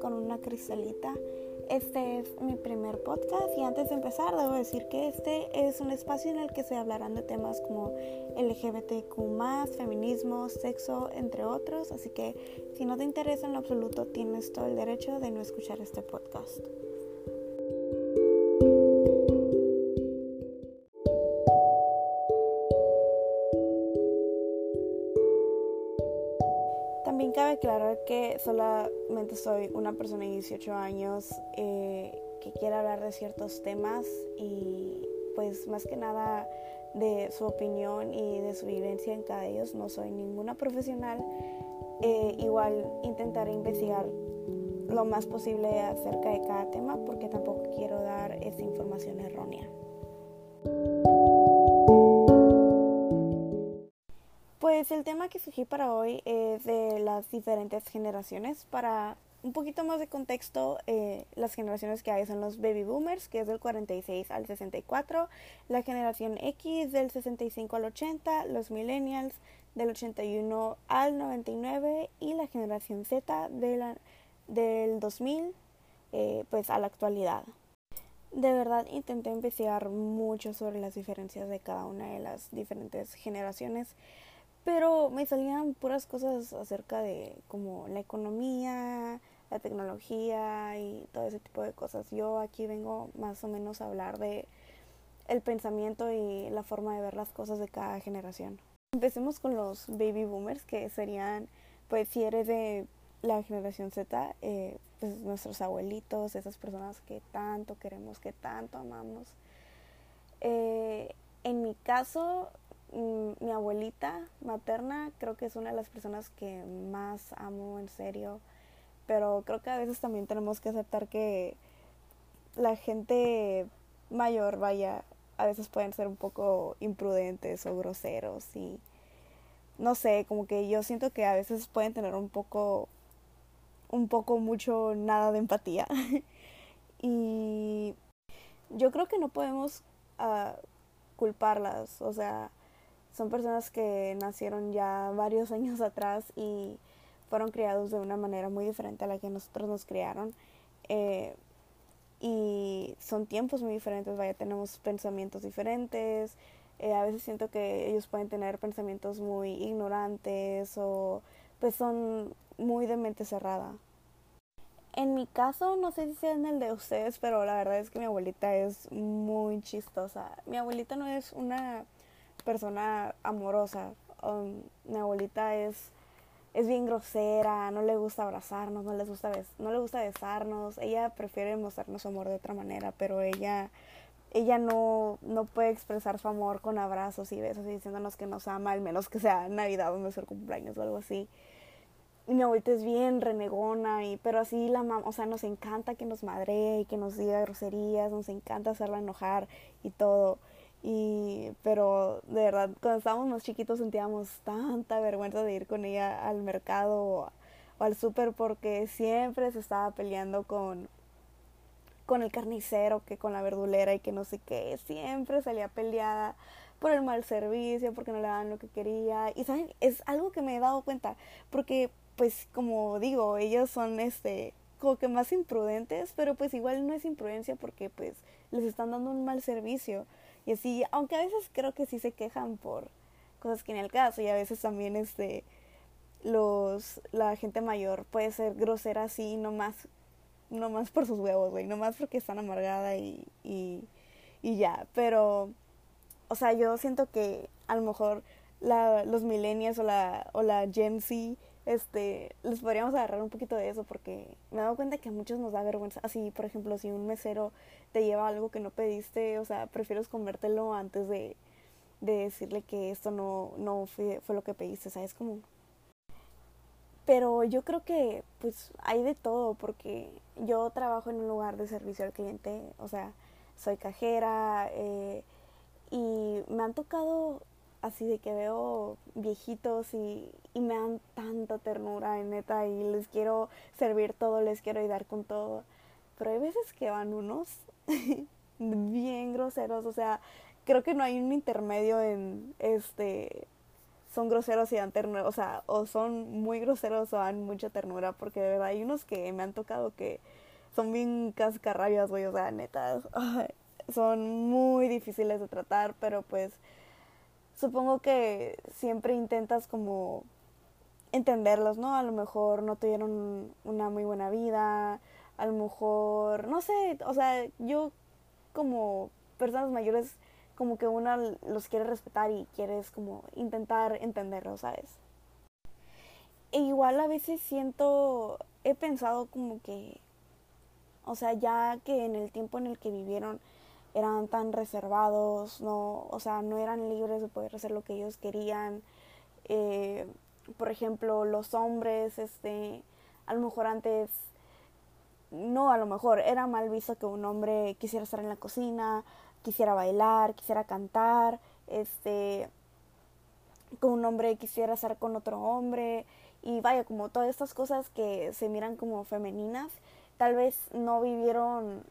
Con una Cristalita. Este es mi primer podcast y antes de empezar debo decir que este es un espacio en el que se hablarán de temas como LGBTQ, feminismo, sexo, entre otros. Así que si no te interesa en absoluto, tienes todo el derecho de no escuchar este podcast. Solamente soy una persona de 18 años eh, que quiere hablar de ciertos temas y pues más que nada de su opinión y de su vivencia en cada ellos. No soy ninguna profesional. Eh, igual intentaré investigar lo más posible acerca de cada tema porque tampoco quiero dar esa información errónea. Pues el tema que escogí para hoy es de las diferentes generaciones. Para un poquito más de contexto, eh, las generaciones que hay son los baby boomers, que es del 46 al 64, la generación X del 65 al 80, los millennials del 81 al 99 y la generación Z de del 2000 eh, pues a la actualidad. De verdad intenté investigar mucho sobre las diferencias de cada una de las diferentes generaciones pero me salían puras cosas acerca de como la economía, la tecnología y todo ese tipo de cosas. Yo aquí vengo más o menos a hablar de el pensamiento y la forma de ver las cosas de cada generación. Empecemos con los baby boomers, que serían, pues si de la generación Z, eh, pues nuestros abuelitos, esas personas que tanto queremos, que tanto amamos. Eh, en mi caso, mi abuelita materna creo que es una de las personas que más amo en serio, pero creo que a veces también tenemos que aceptar que la gente mayor, vaya, a veces pueden ser un poco imprudentes o groseros y no sé, como que yo siento que a veces pueden tener un poco un poco mucho nada de empatía. y yo creo que no podemos uh, culparlas, o sea, son personas que nacieron ya varios años atrás y fueron criados de una manera muy diferente a la que nosotros nos criaron. Eh, y son tiempos muy diferentes, vaya, tenemos pensamientos diferentes. Eh, a veces siento que ellos pueden tener pensamientos muy ignorantes o pues son muy de mente cerrada. En mi caso, no sé si sea en el de ustedes, pero la verdad es que mi abuelita es muy chistosa. Mi abuelita no es una persona amorosa. Um, mi abuelita es, es bien grosera, no le gusta abrazarnos, no, les gusta no le gusta besarnos. Ella prefiere mostrarnos su amor de otra manera, pero ella, ella no, no puede expresar su amor con abrazos y besos y diciéndonos que nos ama, al menos que sea Navidad o nuestro cumpleaños o algo así. Mi abuelita es bien renegona, y, pero así la mamá, o sea, nos encanta que nos madre y que nos diga groserías, nos encanta hacerla enojar y todo. Y, pero de verdad, cuando estábamos más chiquitos sentíamos tanta vergüenza de ir con ella al mercado o, al súper porque siempre se estaba peleando con, con el carnicero, que con la verdulera y que no sé qué. Siempre salía peleada por el mal servicio, porque no le daban lo que quería. Y saben, es algo que me he dado cuenta, porque pues como digo, ellos son este como que más imprudentes, pero pues igual no es imprudencia porque pues les están dando un mal servicio. Y así, aunque a veces creo que sí se quejan por cosas que en el caso y a veces también este los la gente mayor puede ser grosera así nomás nomás por sus huevos, güey, nomás porque están amargada y, y, y ya, pero o sea, yo siento que a lo mejor la, los millennials o la, o la Gen Z este, les podríamos agarrar un poquito de eso porque me he dado cuenta que a muchos nos da vergüenza. Así, por ejemplo, si un mesero te lleva algo que no pediste, o sea, prefieres comértelo antes de, de decirle que esto no, no fue, fue lo que pediste, ¿sabes? Como... Pero yo creo que pues hay de todo porque yo trabajo en un lugar de servicio al cliente, o sea, soy cajera eh, y me han tocado así de que veo viejitos y, y me dan tanta ternura, en neta, y les quiero servir todo, les quiero ayudar con todo. Pero hay veces que van unos bien groseros, o sea, creo que no hay un intermedio en este son groseros y dan ternura, o sea, o son muy groseros o dan mucha ternura, porque de verdad hay unos que me han tocado que son bien cascarrabias, güey, o sea, neta, son muy difíciles de tratar, pero pues supongo que siempre intentas como entenderlos, ¿no? A lo mejor no tuvieron una muy buena vida, a lo mejor, no sé, o sea, yo como personas mayores como que una los quiere respetar y quieres como intentar entenderlos, ¿sabes? E igual a veces siento, he pensado como que, o sea, ya que en el tiempo en el que vivieron eran tan reservados, no, o sea, no eran libres de poder hacer lo que ellos querían. Eh, por ejemplo, los hombres, este, a lo mejor antes, no, a lo mejor era mal visto que un hombre quisiera estar en la cocina, quisiera bailar, quisiera cantar, este, con un hombre quisiera estar con otro hombre y vaya, como todas estas cosas que se miran como femeninas, tal vez no vivieron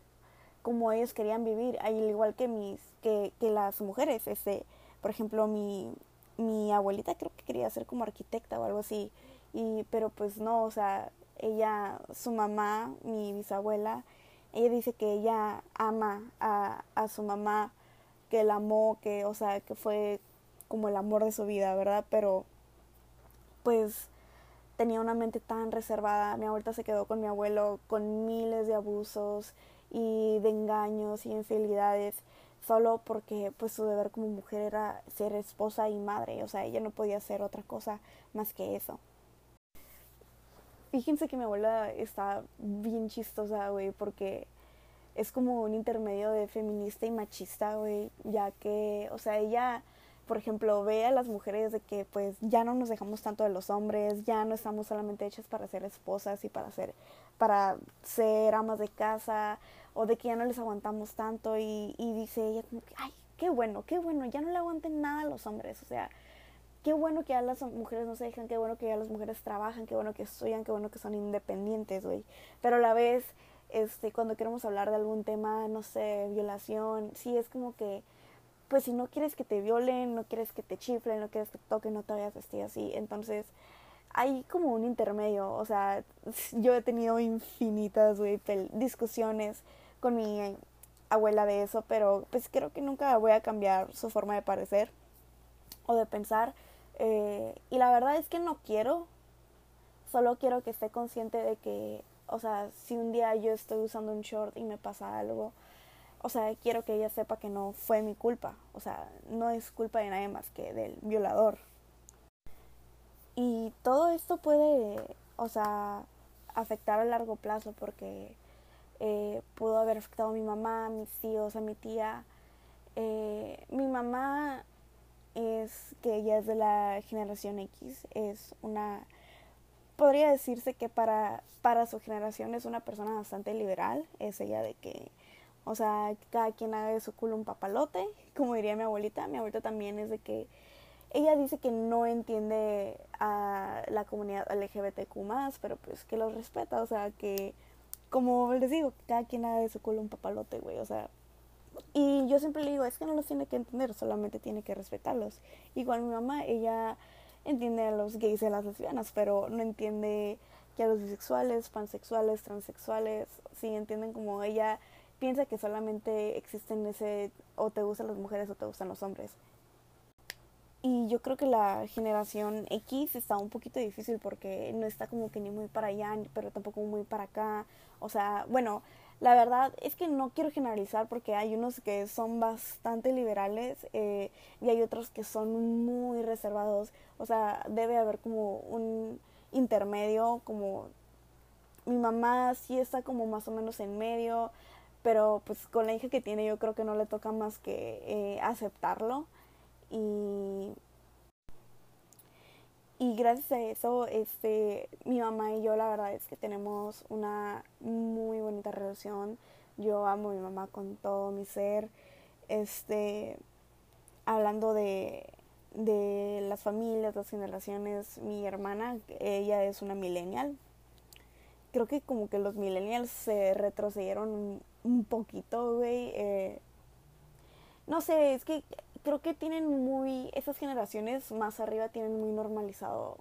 como ellos querían vivir, al igual que mis, que, que las mujeres, este, por ejemplo, mi, mi abuelita creo que quería ser como arquitecta o algo así, y, pero pues no, o sea, ella, su mamá, mi bisabuela, ella dice que ella ama a, a su mamá, que la amó, que, o sea, que fue como el amor de su vida, ¿verdad? Pero, pues, tenía una mente tan reservada. Mi abuelita se quedó con mi abuelo con miles de abusos y de engaños y infidelidades solo porque pues su deber como mujer era ser esposa y madre, o sea, ella no podía hacer otra cosa más que eso. Fíjense que mi abuela está bien chistosa, güey, porque es como un intermedio de feminista y machista, güey, ya que, o sea, ella, por ejemplo, ve a las mujeres de que pues ya no nos dejamos tanto de los hombres, ya no estamos solamente hechas para ser esposas y para ser, para ser amas de casa, o de que ya no les aguantamos tanto, y, y dice ella como que, ay, qué bueno, qué bueno, ya no le aguanten nada a los hombres, o sea, qué bueno que ya las mujeres no se dejan, qué bueno que ya las mujeres trabajan, qué bueno que estudian, qué bueno que son independientes, güey. Pero a la vez, este, cuando queremos hablar de algún tema, no sé, violación, sí es como que, pues si no quieres que te violen, no quieres que te chiflen, no quieres que te toquen, no te vayas vestir así. Entonces, hay como un intermedio, o sea, yo he tenido infinitas, discusiones con mi abuela de eso, pero pues creo que nunca voy a cambiar su forma de parecer o de pensar eh, y la verdad es que no quiero, solo quiero que esté consciente de que, o sea, si un día yo estoy usando un short y me pasa algo, o sea, quiero que ella sepa que no fue mi culpa, o sea, no es culpa de nadie más que del violador. Y todo esto puede, o sea, afectar a largo plazo porque eh, pudo haber afectado a mi mamá, a mis tíos, a mi tía. Eh, mi mamá es que ella es de la generación X, es una, podría decirse que para, para su generación es una persona bastante liberal, es ella de que, o sea, cada quien haga de su culo un papalote, como diría mi abuelita, mi abuelita también es de que ella dice que no entiende a la comunidad LGBTQ más, pero pues que los respeta, o sea, que como les digo, cada quien haga de su culo un papalote, güey, o sea, y yo siempre le digo, es que no los tiene que entender, solamente tiene que respetarlos. Igual mi mamá, ella entiende a los gays y a las lesbianas, pero no entiende que a los bisexuales, pansexuales, transexuales, sí entienden como ella piensa que solamente existen ese o te gustan las mujeres o te gustan los hombres. Y yo creo que la generación X está un poquito difícil porque no está como que ni muy para allá, pero tampoco muy para acá. O sea, bueno, la verdad es que no quiero generalizar porque hay unos que son bastante liberales eh, y hay otros que son muy reservados. O sea, debe haber como un intermedio, como mi mamá sí está como más o menos en medio, pero pues con la hija que tiene yo creo que no le toca más que eh, aceptarlo y y gracias a eso, este, mi mamá y yo la verdad es que tenemos una muy bonita relación. Yo amo a mi mamá con todo mi ser. Este, hablando de, de las familias, las generaciones, mi hermana, ella es una millennial. Creo que como que los millennials se retrocedieron un, poquito, güey. Eh, no sé, es que creo que tienen muy, esas generaciones más arriba tienen muy normalizado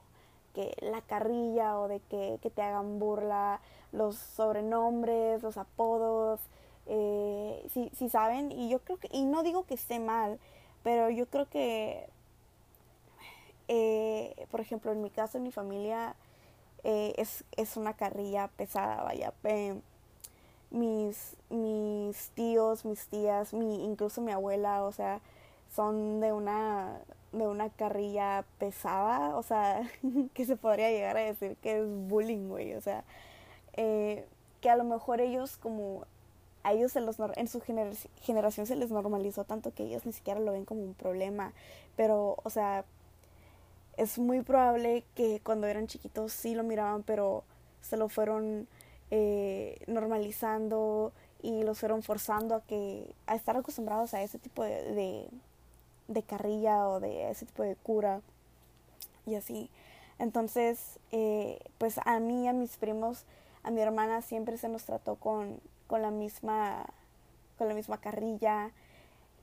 que la carrilla o de que, que te hagan burla, los sobrenombres, los apodos, eh, si, saben, y yo creo que, y no digo que esté mal, pero yo creo que, eh, por ejemplo, en mi caso, en mi familia, eh, es, es una carrilla pesada, vaya. Mis, mis tíos, mis tías, mi, incluso mi abuela, o sea, son de una, de una carrilla pesada, o sea, que se podría llegar a decir que es bullying, güey, o sea, eh, que a lo mejor ellos como a ellos se los, en su generación se les normalizó tanto que ellos ni siquiera lo ven como un problema, pero, o sea, es muy probable que cuando eran chiquitos sí lo miraban, pero se lo fueron eh, normalizando y los fueron forzando a que a estar acostumbrados a ese tipo de, de, carrilla o de ese tipo de cura y así. Entonces, eh, pues a mí, a mis primos, a mi hermana siempre se nos trató con, con la misma con la misma carrilla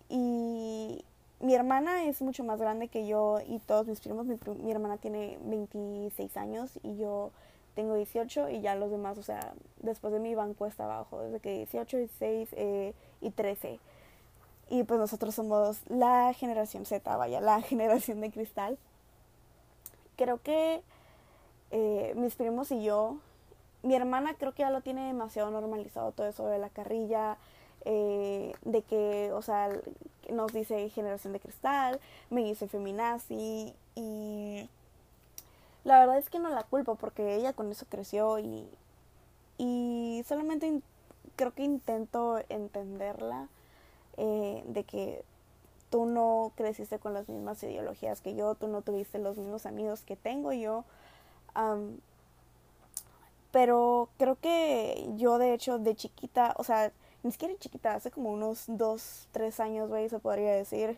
y mi hermana es mucho más grande que yo y todos mis primos. Mi, mi, hermana tiene 26 años y yo tengo 18 y ya los demás, o sea, después de mí van cuesta abajo, desde que 18, 16 eh, y 13. Y pues nosotros somos la generación Z, vaya, la generación de cristal. Creo que eh, mis primos y yo, mi hermana creo que ya lo tiene demasiado normalizado todo eso de la carrilla, eh, de que, o sea, nos dice generación de cristal, me dice feminazi y la verdad es que no la culpo porque ella con eso creció y, y solamente creo que intento entenderla eh, de que tú no creciste con las mismas ideologías que yo, tú no tuviste los mismos amigos que tengo yo. pero creo que yo de hecho de chiquita, o sea, ni siquiera chiquita, hace como unos dos, tres años, güey, se podría decir.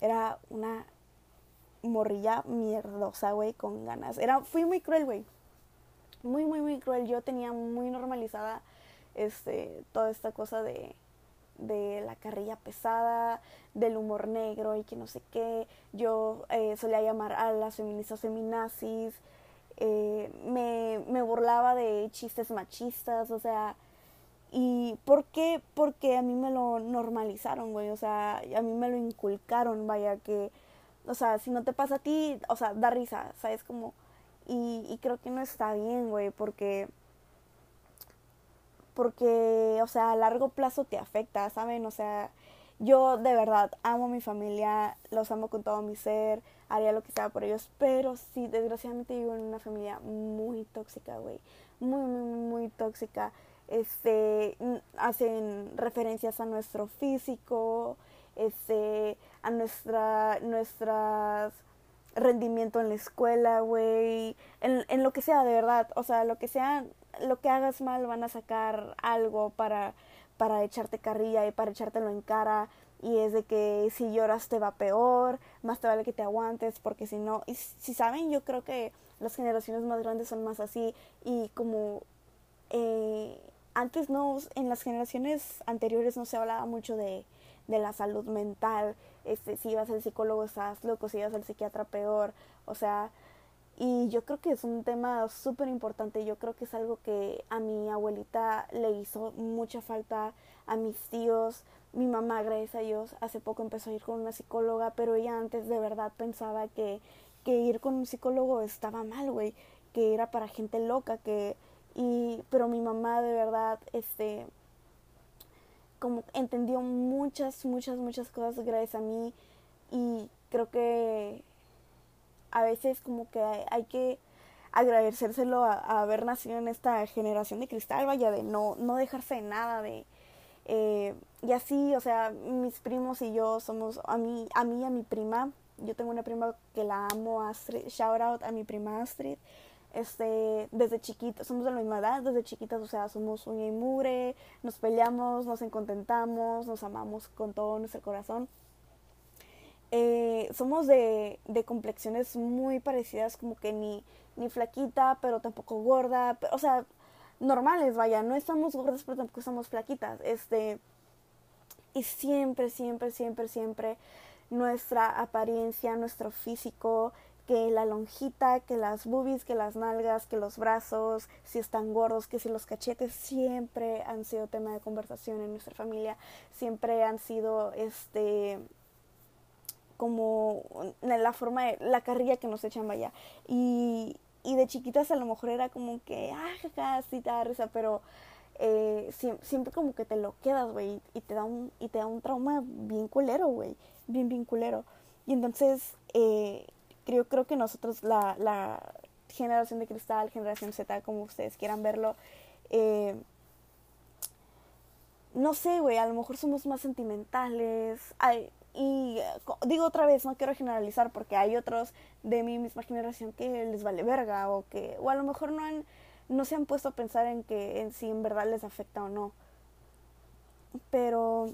Era una morrilla mierdosa, güey, con ganas. Era, fui muy cruel, güey. Muy, muy, muy cruel. Yo tenía muy normalizada este, toda esta cosa de, de la carrilla pesada, del humor negro y que no sé qué. Yo eh, solía llamar a las feministas feminazis. Eh, me, me burlaba de chistes machistas, o sea, ¿Y por qué? Porque a mí me lo normalizaron, güey. O sea, a mí me lo inculcaron, vaya, que, o sea, si no te pasa a ti, o sea, da risa, ¿sabes? Como, y, y creo que no está bien, güey, porque, porque, o sea, a largo plazo te afecta, ¿saben? O sea, yo de verdad amo a mi familia, los amo con todo mi ser, haría lo que sea por ellos, pero sí, desgraciadamente vivo en una familia muy tóxica, güey. Muy, muy, muy tóxica este, hacen referencias a nuestro físico, este, a nuestra, nuestras rendimiento en la escuela, güey, en, en lo que sea, de verdad, o sea, lo que sea, lo que hagas mal van a sacar algo para, para echarte carrilla y para echártelo en cara. Y es de que si lloras te va peor, más te vale que te aguantes porque si no, y si saben, yo creo que las generaciones más grandes son más así. Y como eh, antes no, en las generaciones anteriores no se hablaba mucho de, de la salud mental, este, si ibas al psicólogo estás loco, si ibas al psiquiatra peor, o sea, y yo creo que es un tema súper importante, yo creo que es algo que a mi abuelita le hizo mucha falta, a mis tíos, mi mamá, gracias a Dios, hace poco empezó a ir con una psicóloga, pero ella antes de verdad pensaba que, que ir con un psicólogo estaba mal, güey, que era para gente loca, que y pero mi mamá de verdad este como entendió muchas muchas muchas cosas gracias a mí. Y creo que a veces como que hay, que agradecérselo a, haber nacido en esta generación de cristal vaya de no no dejarse de nada de eh, y así o sea mis primos y yo somos a mí a mí y a mi prima yo tengo una prima que la amo Astrid shout out a mi prima Astrid este, desde chiquitos, somos de la misma edad, desde chiquitas, o sea, somos uña y mugre, nos peleamos, nos encontentamos, nos amamos con todo nuestro corazón. Eh, somos de, de complexiones muy parecidas, como que ni, ni flaquita, pero tampoco gorda, o sea, normales, vaya, no estamos gordas, pero tampoco estamos flaquitas, este, y siempre, siempre, siempre, siempre nuestra apariencia, nuestro físico, que la lonjita, que las boobies, que las nalgas, que los brazos, si están gordos, que si los cachetes, siempre han sido tema de conversación en nuestra familia, siempre han sido este como la forma de la carrilla que nos echan vaya y, y de chiquitas a lo mejor era como que ah jaja sí te da risa pero eh, siempre, como que te lo quedas, güey, y te da un y te da un trauma bien culero, güey, bien bien culero. Y entonces eh, yo creo que nosotros la, la generación de cristal, generación Z, como ustedes quieran verlo, eh, no sé, güey, a lo mejor somos más sentimentales. y digo otra vez, no quiero generalizar porque hay otros de mi misma generación que les vale verga o que, o a lo mejor no han no se han puesto a pensar en que en si en verdad les afecta o no. Pero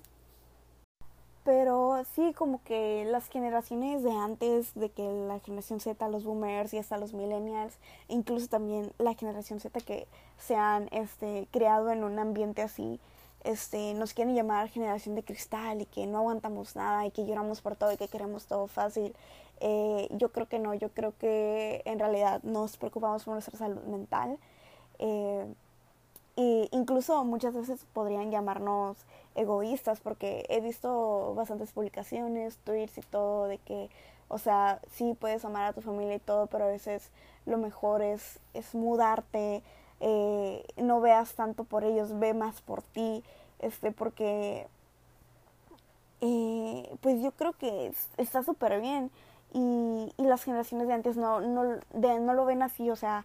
pero sí como que las generaciones de antes, de que la generación Z, los boomers y hasta los millennials, incluso también la generación Z que se han este, creado en un ambiente así, este, nos quieren llamar generación de cristal y que no aguantamos nada y que lloramos por todo y que queremos todo fácil. Eh, yo creo que no, yo creo que en realidad nos preocupamos por nuestra salud mental eh, y incluso muchas veces podrían llamarnos egoístas porque he visto bastantes publicaciones, tweets y todo de que, o sea, sí puedes amar a tu familia y todo, pero a veces lo mejor es, es mudarte, eh, no veas tanto por ellos, ve más por ti, este, porque eh, pues yo creo que está súper bien y, y, las generaciones de antes no, no, de, no lo ven así, o sea,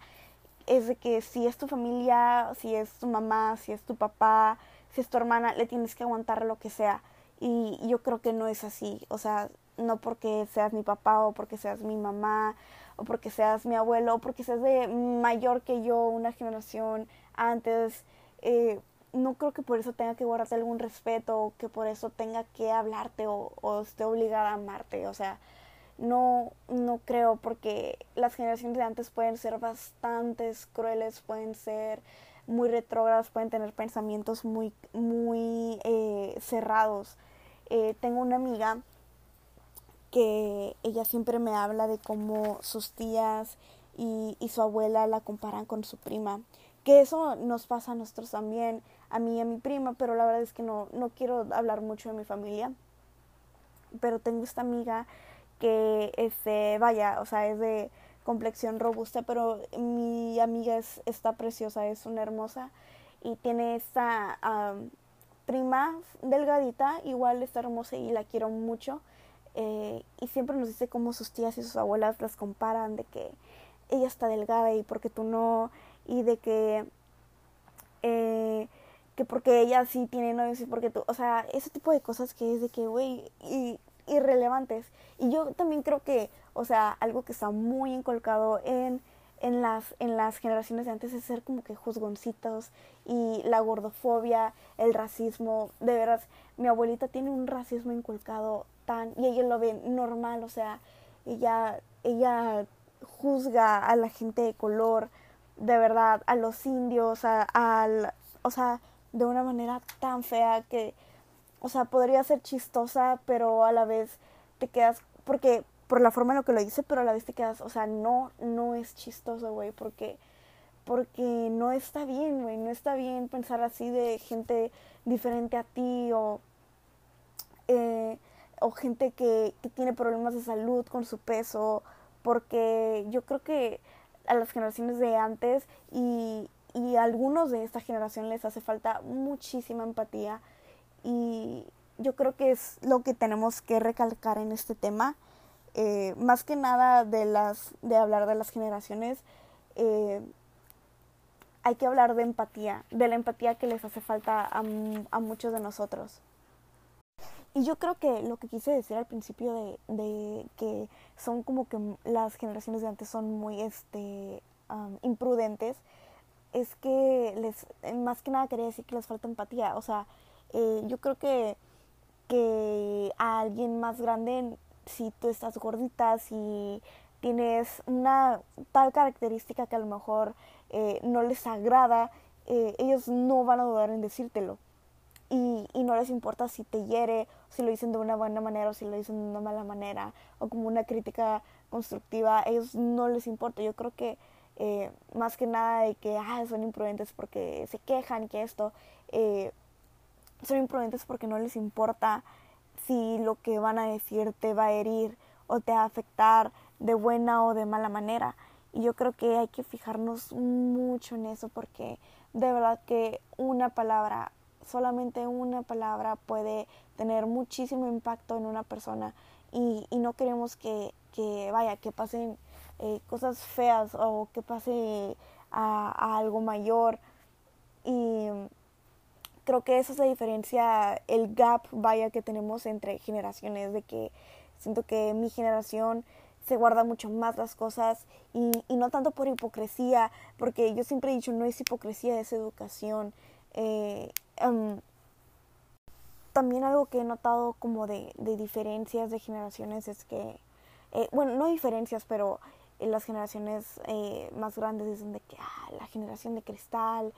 es de que si es tu familia, si es tu mamá, si es tu papá, si es tu hermana, le tienes que aguantar lo que sea. Y yo creo que no es así. O sea, no porque seas mi papá o porque seas mi mamá o porque seas mi abuelo o porque seas de mayor que yo, una generación antes. Eh, no creo que por eso tenga que guardarte algún respeto o que por eso tenga que hablarte o, o esté obligada a amarte. O sea, no, no creo porque las generaciones de antes pueden ser bastante crueles, pueden ser muy retrógradas, pueden tener pensamientos muy, muy eh, cerrados. Eh, tengo una amiga que ella siempre me habla de cómo sus tías y, y, su abuela la comparan con su prima. Que eso nos pasa a nosotros también, a mí y a mi prima, pero la verdad es que no, no quiero hablar mucho de mi familia. Pero tengo esta amiga que este, vaya, o sea, es de complexión robusta, pero mi amiga es, está preciosa, es una hermosa y tiene esta prima delgadita, igual está hermosa y la quiero mucho. Eh, y siempre nos dice cómo sus tías y sus abuelas las comparan de que ella está delgada y porque tú no, y de que, eh, que porque ella sí tiene novios y porque tú, o sea, ese tipo de cosas que es de que, güey, y irrelevantes. Y yo también creo que, o sea, algo que está muy inculcado en, en, las, en las generaciones de antes es ser como que juzgoncitos y la gordofobia, el racismo. De veras, mi abuelita tiene un racismo inculcado tan, y ella lo ve normal, o sea, ella, ella juzga a la gente de color, de verdad, a los indios, a, a, o sea, de una manera tan fea que o sea, podría ser chistosa, pero a la vez te quedas, porque por la forma en lo que lo dice, pero a la vez te quedas, o sea, no, no es chistoso, güey, porque, porque no está bien, güey, no está bien pensar así de gente diferente a ti o, eh, o gente que, que tiene problemas de salud con su peso, porque yo creo que a las generaciones de antes y, y a algunos de esta generación les hace falta muchísima empatía y yo creo que es lo que tenemos que recalcar en este tema. Eh, más que nada de, las, de hablar de las generaciones, eh, hay que hablar de empatía, de la empatía que les hace falta a, a, muchos de nosotros. Y yo creo que lo que quise decir al principio de, de que son como que las generaciones de antes son muy este, imprudentes, es que les, más que nada quería decir que les falta empatía. O sea, eh, yo creo que, que a alguien más grande, si tú estás gordita, si tienes una tal característica que a lo mejor eh, no les agrada, eh, ellos no van a dudar en decírtelo. y, y, no les importa si te hiere, si lo dicen de una buena manera o si lo dicen de una mala manera, o como una crítica constructiva, ellos no les importa. Yo creo que más que nada de que ah, son imprudentes porque se quejan, que esto, eh, son imprudentes porque no les importa si lo que van a decir te va a herir o te va a afectar de buena o de mala manera. Y yo creo que hay que fijarnos mucho en eso porque de verdad que una palabra, solamente una palabra puede tener muchísimo impacto en una persona y, y no queremos que, que, vaya, que pasen eh, cosas feas o que pase a, a algo mayor. Y creo que esa es la diferencia, el gap, vaya, que tenemos entre generaciones, de que siento que mi generación se guarda mucho más las cosas y, y no tanto por hipocresía, porque yo siempre he dicho, no es hipocresía, es educación. Eh, um, también algo que he notado como de, de diferencias de generaciones es que, eh, bueno, no diferencias, pero las generaciones eh, más grandes dicen de que ah, la generación de cristal,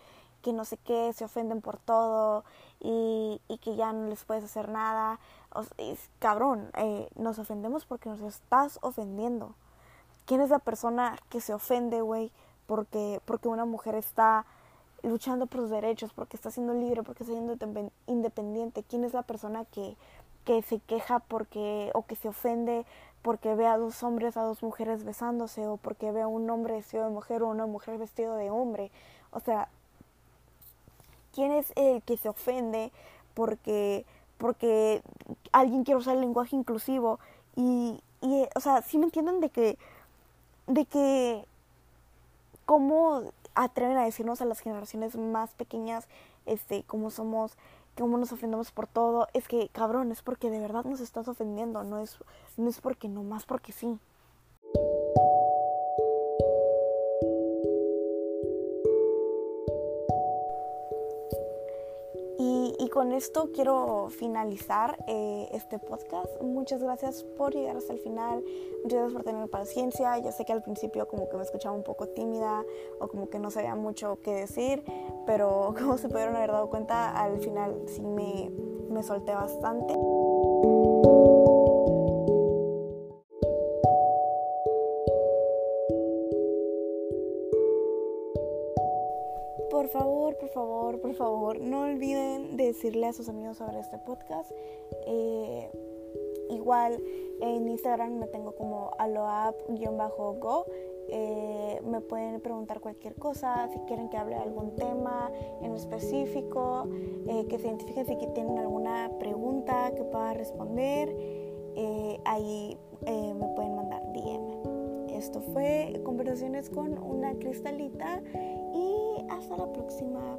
que no sé qué, se ofenden por todo y, y que ya no les puedes hacer nada. Cabrón, eh, nos ofendemos porque nos estás ofendiendo. ¿Quién es la persona que se ofende, güey? Porque, porque una mujer está luchando por sus derechos, porque está siendo libre, porque está siendo independiente. ¿Quién es la persona que, que se queja porque o que se ofende porque ve a dos hombres, a dos mujeres besándose o porque ve a un hombre vestido de mujer o una mujer vestido de hombre. O sea, ¿quién es el que se ofende porque, porque alguien quiere usar el lenguaje inclusivo? Y, y o sea, sí me entienden de que, de que, cómo atreven a decirnos a las generaciones más pequeñas, este, cómo somos cómo nos ofendemos por todo, es que, cabrón, es porque de verdad nos estás ofendiendo, no es, no es porque no más porque sí. Con esto quiero finalizar eh, este podcast. Muchas gracias por llegar hasta el final. Muchas gracias por tener paciencia. Ya sé que al principio como que me escuchaba un poco tímida o como que no sabía mucho qué decir, pero como se pudieron haber dado cuenta, al final sí me, me solté bastante. Por favor, por favor, por favor, no olviden decirle a sus amigos sobre este podcast. Eh, igual en Instagram me tengo como aloap-go. Eh, me pueden preguntar cualquier cosa, si quieren que hable de algún tema en específico, eh, que se identifiquen si tienen alguna pregunta que pueda responder, ahí me pueden mandar DM. Esto fue Conversaciones con una cristalita hasta la próxima.